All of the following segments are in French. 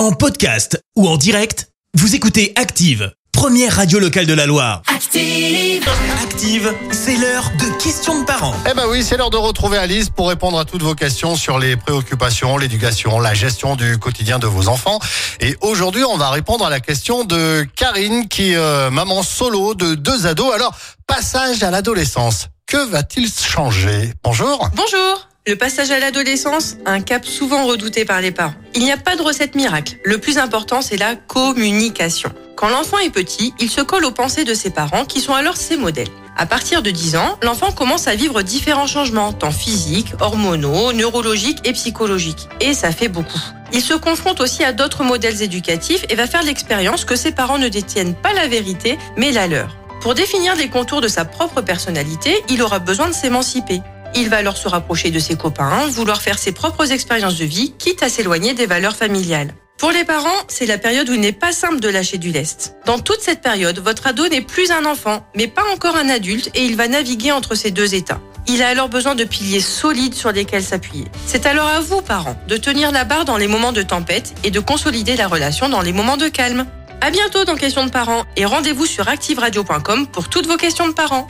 En podcast ou en direct, vous écoutez Active, première radio locale de la Loire. Active. Active, c'est l'heure de questions de parents. Eh ben oui, c'est l'heure de retrouver Alice pour répondre à toutes vos questions sur les préoccupations, l'éducation, la gestion du quotidien de vos enfants. Et aujourd'hui, on va répondre à la question de Karine qui est euh, maman solo de deux ados. Alors, passage à l'adolescence. Que va-t-il changer? Bonjour. Bonjour le passage à l'adolescence, un cap souvent redouté par les parents. Il n'y a pas de recette miracle. Le plus important, c'est la communication. Quand l'enfant est petit, il se colle aux pensées de ses parents qui sont alors ses modèles. À partir de 10 ans, l'enfant commence à vivre différents changements, tant physiques, hormonaux, neurologiques et psychologiques. Et ça fait beaucoup. Il se confronte aussi à d'autres modèles éducatifs et va faire l'expérience que ses parents ne détiennent pas la vérité, mais la leur. Pour définir les contours de sa propre personnalité, il aura besoin de s'émanciper. Il va alors se rapprocher de ses copains, vouloir faire ses propres expériences de vie, quitte à s'éloigner des valeurs familiales. Pour les parents, c'est la période où il n'est pas simple de lâcher du lest. Dans toute cette période, votre ado n'est plus un enfant, mais pas encore un adulte, et il va naviguer entre ces deux états. Il a alors besoin de piliers solides sur lesquels s'appuyer. C'est alors à vous, parents, de tenir la barre dans les moments de tempête et de consolider la relation dans les moments de calme. À bientôt dans Questions de parents et rendez-vous sur activeradio.com pour toutes vos questions de parents.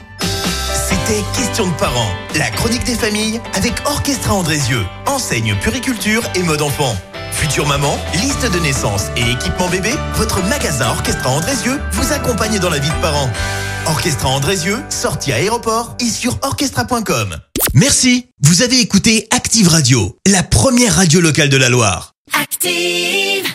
C'était Questions de parents, la chronique des familles avec Orchestra Andrézieux, enseigne puriculture et mode enfant. Future maman, liste de naissance et équipement bébé, votre magasin Orchestra Andrézieux vous accompagne dans la vie de parents. Orchestra Andrézieux, sortie à aéroport et sur orchestra.com. Merci, vous avez écouté Active Radio, la première radio locale de la Loire. Active.